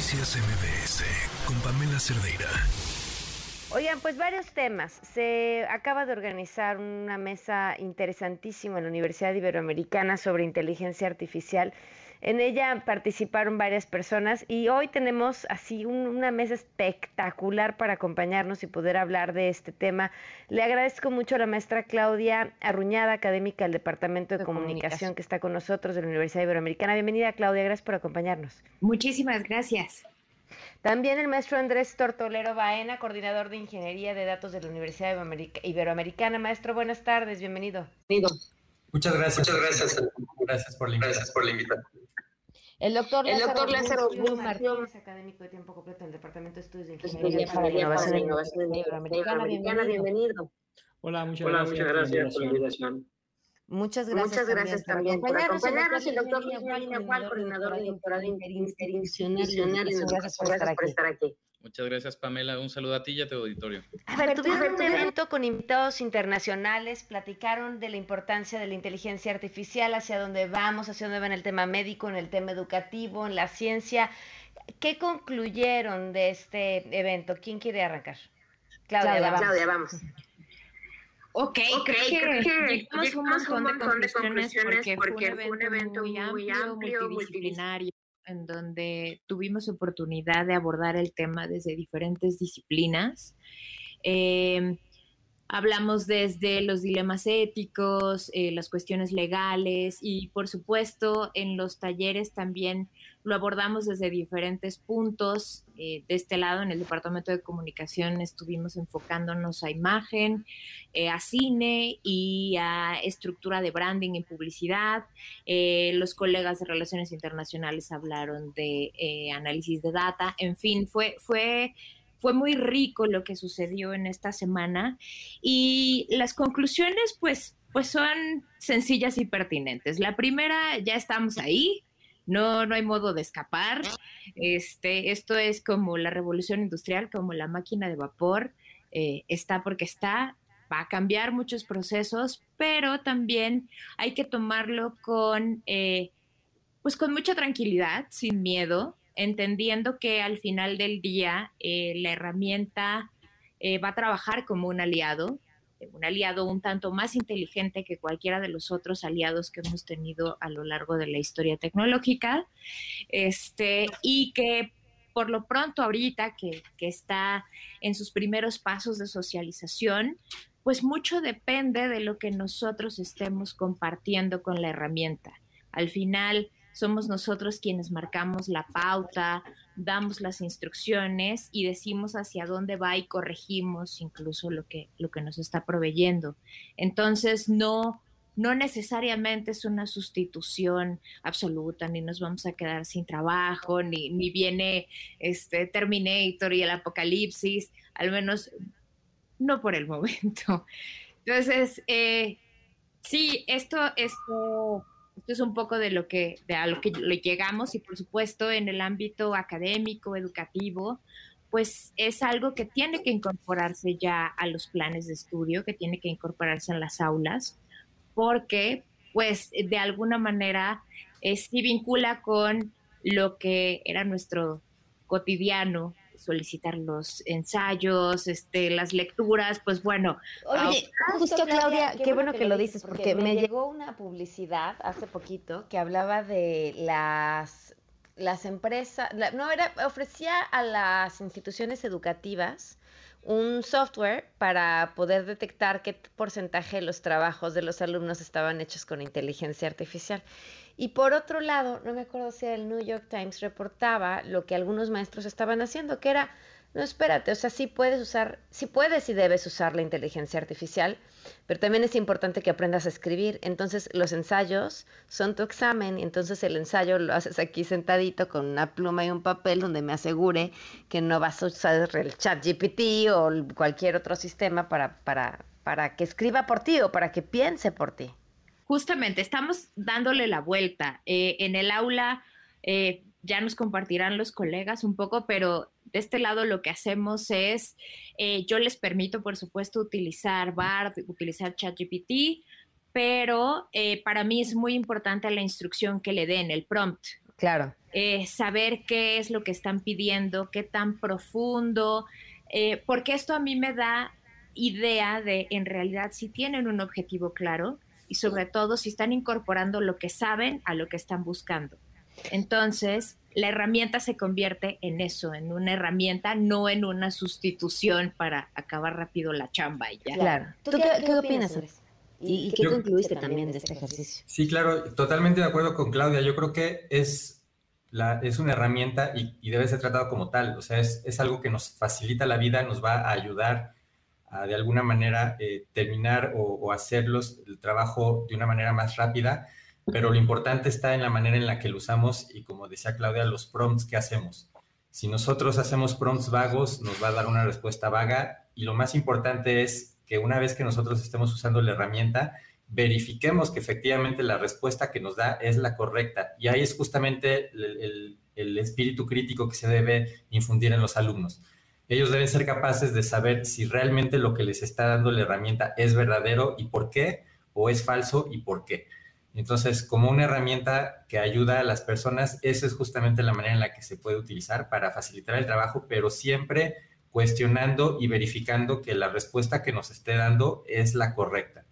Noticias MBS con Pamela Cerdeira. Oigan, pues varios temas. Se acaba de organizar una mesa interesantísima en la Universidad Iberoamericana sobre inteligencia artificial. En ella participaron varias personas y hoy tenemos así una mesa espectacular para acompañarnos y poder hablar de este tema. Le agradezco mucho a la maestra Claudia Arruñada, académica del Departamento de, Comunicación, Comunicación, que está con nosotros de la Universidad Iberoamericana. Bienvenida, Claudia, gracias por acompañarnos. Muchísimas gracias. También el maestro Andrés Tortolero Baena, coordinador de Ingeniería de Datos de la Universidad Iberoamericana. Maestro, buenas tardes, bienvenido. Muchas gracias. Muchas gracias. Gracias por la invitación. El doctor Lázaro, el doctor Lázaro Martínez, académico de tiempo completo en el Departamento de Estudios de Ingeniería para la Innovación, Innovación Iberoamericana. Bienvenido. Hola, muchas Hola, gracias, muchas gracias por la invitación. Muchas gracias, Muchas gracias también por acompañarnos. El doctor Luis Juan, coordinador doctorado interinstitucional. Gracias por estar aquí. Muchas gracias, Pamela. Un saludo a ti y a tu auditorio. A ver, tuvieron un evento con invitados internacionales, platicaron de la importancia de la inteligencia artificial, hacia dónde vamos, hacia dónde va en el tema médico, en el tema educativo, en la ciencia. ¿Qué concluyeron de este evento? ¿Quién quiere arrancar? Claudia, Claudia vamos. Claudia, vamos. Ok, creo que llegamos un montón, un montón de conclusiones porque, fue un evento muy amplio, multidisciplinario, en donde tuvimos oportunidad de abordar el tema desde diferentes disciplinas. Eh, Hablamos desde los dilemas éticos, eh, las cuestiones legales y por supuesto en los talleres también lo abordamos desde diferentes puntos. Eh, de este lado, en el Departamento de Comunicación, estuvimos enfocándonos a imagen, eh, a cine y a estructura de branding y publicidad. los colegas de Relaciones Internacionales hablaron de análisis de data. En fin, fue... fue fue muy rico lo que sucedió en esta semana y las conclusiones pues, pues son sencillas y pertinentes. La primera, ya estamos ahí, no, no hay modo de escapar. Este, esto es como la revolución industrial, como la máquina de vapor, eh, está porque está, va a cambiar muchos procesos, pero también hay que tomarlo con, eh, pues con mucha tranquilidad, sin miedo, entendiendo que al final del día eh, la herramienta eh, va a trabajar como un aliado, un aliado un tanto más inteligente que cualquiera de los otros aliados que hemos tenido a lo largo de la historia tecnológica, este, y que por lo pronto ahorita que, que está en sus primeros pasos de socialización, pues mucho depende de lo que nosotros estemos compartiendo con la herramienta. Al final, somos nosotros quienes marcamos la pauta, damos las instrucciones y decimos hacia dónde va y corregimos incluso lo que, lo que nos está proveyendo. Entonces, no, no necesariamente es una sustitución absoluta, ni nos vamos a quedar sin trabajo, ni, ni viene este Terminator y el apocalipsis, al menos no por el momento. Entonces, eh, sí, esto, esto esto es un poco de lo que, de a lo que llegamos y por supuesto en el ámbito académico, educativo, pues es algo que tiene que incorporarse ya a los planes de estudio, que tiene que incorporarse en las aulas, porque pues de alguna manera eh, sí vincula con lo que era nuestro cotidiano solicitar los ensayos, este, las lecturas, pues bueno. Oye, justo Claudia, qué, bueno que, lo dices, porque, me llegó una publicidad hace poquito que hablaba de las las empresas, no era, ofrecía a las instituciones educativas un software para poder detectar qué porcentaje de los trabajos de los alumnos estaban hechos con inteligencia artificial. Y por otro lado, no me acuerdo si el New York Times reportaba lo que algunos maestros estaban haciendo, que era, no, espérate, o sea, sí puedes usar, sí puedes y debes usar la inteligencia artificial, pero también es importante que aprendas a escribir. Entonces, los ensayos son tu examen, y entonces el ensayo lo haces aquí sentadito con una pluma y un papel donde me asegure que no vas a usar el chat GPT o cualquier otro sistema para, para, para que escriba por ti o para que piense por ti justamente estamos dándole la vuelta. Eh, en el aula eh, ya nos compartirán los colegas un poco, pero de este lado lo que hacemos es, eh, yo les permito, por supuesto, utilizar BARD, utilizar ChatGPT, pero para mí es muy importante la instrucción que le den, el prompt. Claro. eh, saber qué es lo que están pidiendo, qué tan profundo, eh, porque esto a mí me da idea de en realidad si tienen un objetivo claro y sobre todo si están incorporando lo que saben a lo que están buscando. Entonces, la herramienta se convierte en eso, en una herramienta, no en una sustitución para acabar rápido la chamba y ya. Claro. ¿Tú, qué, opinas, ¿Y, qué concluiste también de este ejercicio? Sí, claro, totalmente de acuerdo con Claudia. Yo creo que es, la, es una herramienta y, debe ser tratado como tal. O sea, es, es, algo que nos facilita la vida, nos va a ayudar a de alguna manera eh, terminar o, o hacerlos el trabajo de una manera más rápida pero lo importante está en la manera en la que lo usamos y como decía Claudia, los prompts que hacemos. Si nosotros hacemos prompts vagos, nos va a dar una respuesta vaga y lo más importante es que una vez que nosotros estemos usando la herramienta, verifiquemos que efectivamente la respuesta que nos da es la correcta. Y ahí es justamente el, espíritu crítico que se debe infundir en los alumnos. Ellos deben ser capaces de saber si realmente lo que les está dando la herramienta es verdadero y por qué, o es falso y por qué. Entonces, como una herramienta que ayuda a las personas, esa es justamente la manera en la que se puede utilizar para facilitar el trabajo, pero siempre cuestionando y verificando que la respuesta que nos esté dando es la correcta.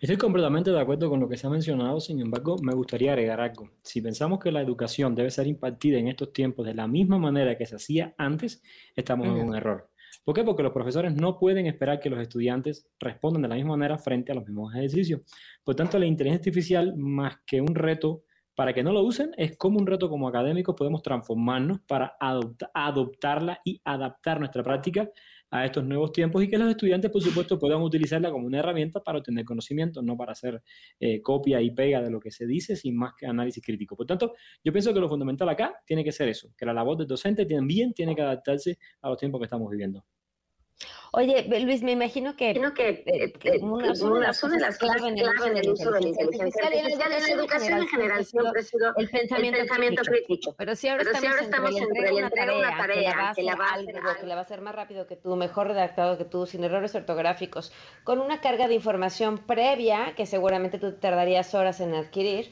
Estoy completamente de acuerdo con lo que se ha mencionado, sin embargo, me gustaría agregar algo. Si pensamos que la educación debe ser impartida en estos tiempos de la misma manera que se hacía antes, estamos en un error. ¿Por qué? Porque los profesores no pueden esperar que los estudiantes respondan de la misma manera frente a los mismos ejercicios. Por tanto, la inteligencia artificial, más que un reto para que no lo usen, es como un reto como académicos podemos transformarnos para adoptarla y adaptar nuestra práctica a estos nuevos tiempos y que los estudiantes, por supuesto, puedan utilizarla como una herramienta para obtener conocimiento, no para hacer eh, copia y pega de lo que se dice, sin más que análisis crítico. Por tanto, yo pienso que lo fundamental acá tiene que ser eso, que la labor del docente también tiene que adaptarse a los tiempos que estamos viviendo. Oye, Luis, me imagino que, que, eh, eh, una, son de las claves en el uso de la inteligencia artificial. En la educación en general siempre ha sido el pensamiento, crítico. Pero si ahora, estamos, entre el entregar una tarea que la va a hacer que la va a hacer más rápido que tú, mejor redactado que tú, sin errores ortográficos, con una carga de información previa que seguramente tú tardarías horas en adquirir,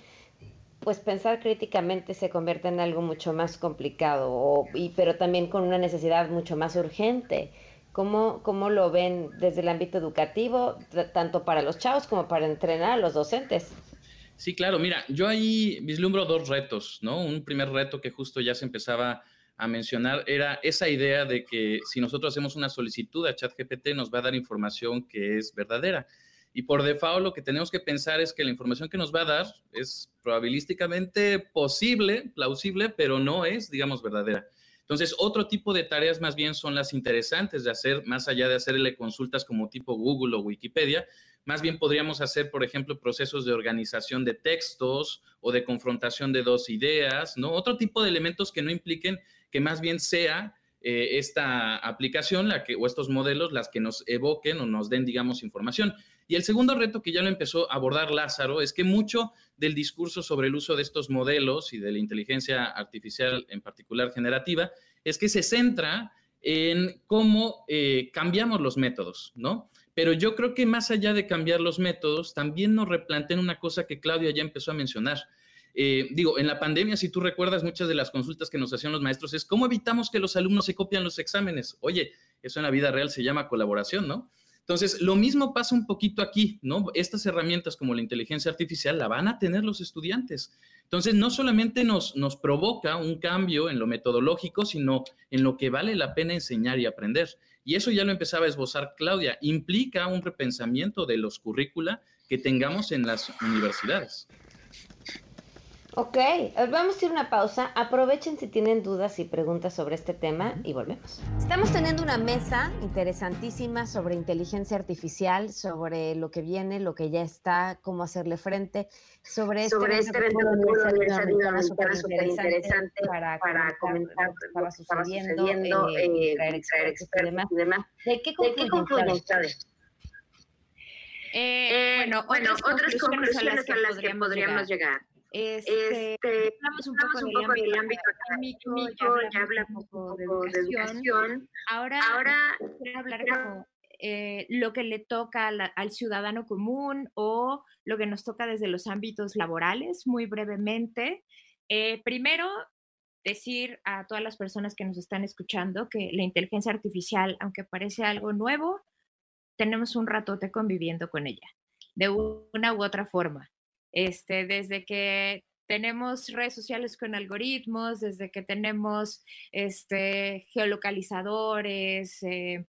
pues pensar críticamente se convierte en algo mucho más complicado, y, pero también con una necesidad mucho más urgente. ¿Cómo, ¿Cómo lo ven desde el ámbito educativo, tanto para los chavos como para entrenar a los docentes? Sí, claro, mira, yo ahí vislumbro dos retos, ¿no? Un primer reto que justo ya se empezaba a mencionar era esa idea de que si nosotros hacemos una solicitud a ChatGPT nos va a dar información que es verdadera. Y por default lo que tenemos que pensar es que la información que nos va a dar es probabilísticamente posible, plausible, pero no es, digamos, verdadera. Entonces, otro tipo de tareas más bien son las interesantes de hacer, más allá de hacerle consultas como tipo Google o Wikipedia, más bien podríamos hacer, por ejemplo, procesos de organización de textos o de confrontación de dos ideas, ¿no? Otro tipo de elementos que no impliquen que más bien sea eh, esta aplicación la que, o estos modelos las que nos evoquen o nos den, digamos, información. Y el segundo reto que ya lo empezó a abordar Lázaro es que mucho del discurso sobre el uso de estos modelos y de la inteligencia artificial en particular generativa es que se centra en cómo eh, cambiamos los métodos, ¿no? Pero yo creo que más allá de cambiar los métodos, también nos replantean una cosa que Claudia ya empezó a mencionar. Eh, digo, en la pandemia, si tú recuerdas muchas de las consultas que nos hacían los maestros, es cómo evitamos que los alumnos se copian los exámenes. Oye, eso en la vida real se llama colaboración, ¿no? Entonces, lo mismo pasa un poquito aquí, ¿no? Estas herramientas como la inteligencia artificial la van a tener los estudiantes. Entonces, no solamente nos, nos provoca un cambio en lo metodológico, sino en lo que vale la pena enseñar y aprender. Y eso ya lo empezaba a esbozar Claudia. Implica un repensamiento de los currícula que tengamos en las universidades. Ok, eh, vamos a ir a una pausa. Aprovechen si tienen dudas y preguntas sobre este tema y volvemos. Estamos teniendo una mesa interesantísima sobre inteligencia artificial, sobre lo que viene, lo que ya está, cómo hacerle frente, sobre este, sobre este evento de súper interesante para, para comentar lo que estaba sucediendo, eh, traer expertos y demás. ¿De qué concluyen ustedes? Eh, bueno, bueno, otras conclusiones a las que podríamos llegar. Este, este, hablamos un poco, un poco del, ámbito académico, ya habla un poco, de, educación. Ahora, Ahora quiero hablar como eh, lo que le toca al ciudadano común o lo que nos toca desde los ámbitos laborales, muy brevemente. Eh, primero, decir a todas las personas que nos están escuchando que la inteligencia artificial, aunque parece algo nuevo, tenemos un ratote conviviendo con ella, de una u otra forma. Este, desde que tenemos redes sociales con algoritmos, desde que tenemos este, geolocalizadores, eh,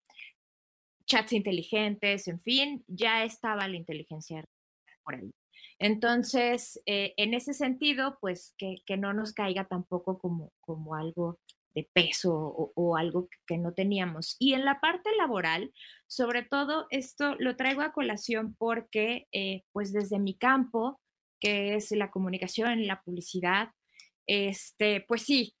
chats inteligentes, en fin, ya estaba la inteligencia por ahí. Entonces, eh, en ese sentido, pues que, no nos caiga tampoco como, como algo de peso o, algo que no teníamos. Y en la parte laboral, sobre todo esto lo traigo a colación porque, eh, pues desde mi campo, que es la comunicación, la publicidad, este, pues sí,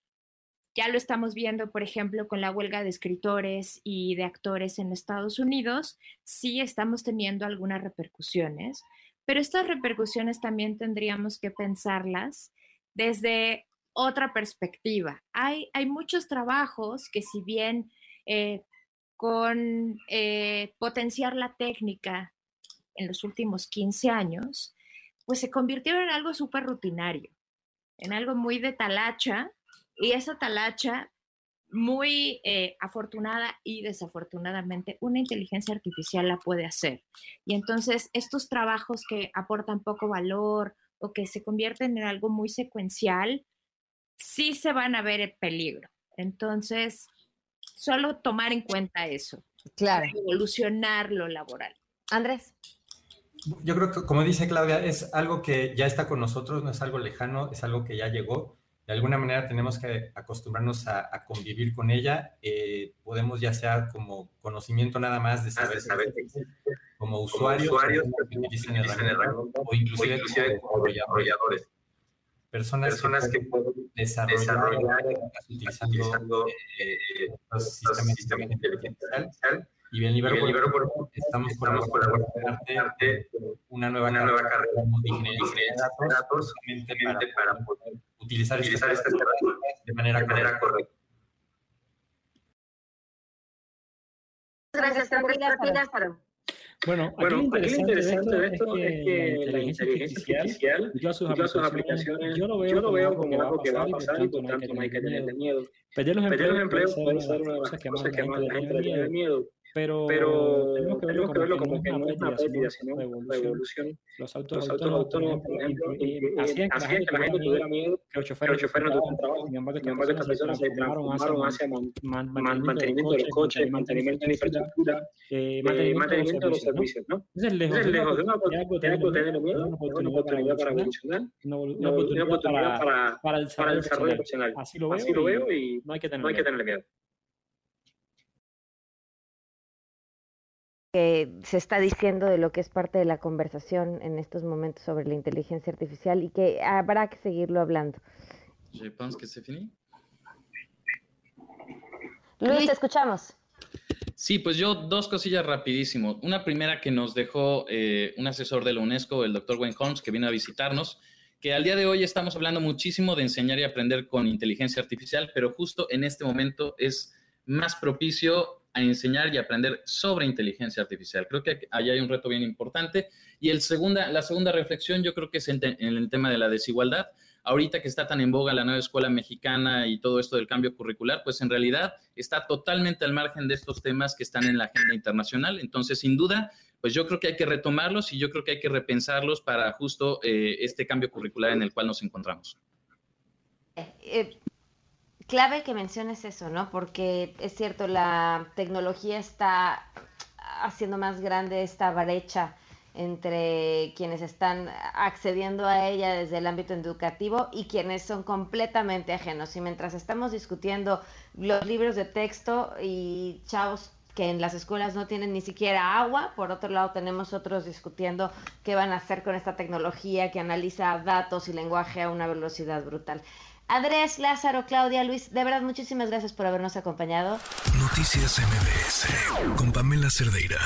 ya lo estamos viendo, por ejemplo, con la huelga de escritores y de actores en Estados Unidos, sí estamos teniendo algunas repercusiones. Pero estas repercusiones también tendríamos que pensarlas desde otra perspectiva. Hay, hay muchos trabajos que si bien eh, con eh, potenciar la técnica en los últimos 15 años, pues se convirtieron en algo súper rutinario, en algo muy de talacha, y esa talacha muy eh, afortunada y desafortunadamente una inteligencia artificial la puede hacer. Y entonces estos trabajos que aportan poco valor o que se convierten en algo muy secuencial, sí se van a ver en peligro. Entonces, solo tomar en cuenta eso. Claro. evolucionar lo laboral. Andrés. Yo creo que, como dice Claudia, es algo que ya está con nosotros, no es algo lejano, es algo que ya llegó de alguna manera tenemos que acostumbrarnos a, convivir con ella. Eh, podemos ya sea como conocimiento nada más de saber, saber como usuarios, que utilizan herramientas o inclusive, como desarrolladores. Personas, Personas que, pueden desarrollar, utilizando, eh, los sistemas de inteligencia artificial. Y bien, Libero, Libero por, estamos, estamos colaborando con arte, una nueva, una nueva carrera de ingeniería de datos, solamente para, para poder utilizar, utilizar estas herramientas de manera, manera correcta. Gracias, Lázaro. Bueno, aquí lo interesante, de esto es que, la inteligencia artificial, yo a sus, aplicaciones, yo lo veo, yo lo veo como, algo que va a pasar y por tanto no hay que tenerle miedo. Perder los empleos puede ser una de las cosas que más la gente le tiene miedo. Pero, pero tenemos que verlo, que verlo como, que no es una pérdida, sino una evolución. Los autos, autónomos, por ejemplo, hacían que la gente tuviera miedo, que los choferes no tuvieran trabajo. Sin embargo, estas personas se transformaron hacia mantenimiento de los coches, mantenimiento de la infraestructura, mantenimiento de los servicios. Entonces, lejos de una oportunidad miedo, una oportunidad para evolucionar, una oportunidad para el desarrollo profesional. Así lo veo y no hay que tenerle miedo. Que se está diciendo de lo que es parte de la conversación en estos momentos sobre la inteligencia artificial y que habrá que seguirlo hablando. Je pense que c'est fini. Luis, te escuchamos. Sí, pues yo dos cosillas rapidísimo. Una primera que nos dejó eh, un asesor de la UNESCO, el doctor Wayne Holmes, que vino a visitarnos, que al día de hoy estamos hablando muchísimo de enseñar y aprender con inteligencia artificial, pero justo en este momento es más propicio a enseñar y aprender sobre inteligencia artificial. Creo que ahí hay un reto bien importante. Y el segunda, la segunda reflexión yo creo que es en, el tema de la desigualdad. Ahorita que está tan en boga la nueva escuela mexicana y todo esto del cambio curricular, pues en realidad está totalmente al margen de estos temas que están en la agenda internacional. Entonces, sin duda, pues yo creo que hay que retomarlos y yo creo que hay que repensarlos para justo eh, este cambio curricular en el cual nos encontramos. Eh, eh, clave que menciones eso, ¿no? Porque es cierto, la tecnología está haciendo más grande esta brecha entre quienes están accediendo a ella desde el ámbito educativo y quienes son completamente ajenos. Y mientras estamos discutiendo los libros de texto y chavos que en las escuelas no tienen ni siquiera agua, por otro lado tenemos otros discutiendo qué van a hacer con esta tecnología que analiza datos y lenguaje a una velocidad brutal. Andrés, Lázaro, Claudia, Luis, de verdad muchísimas gracias por habernos acompañado. Noticias MBS con Pamela Cerdeira.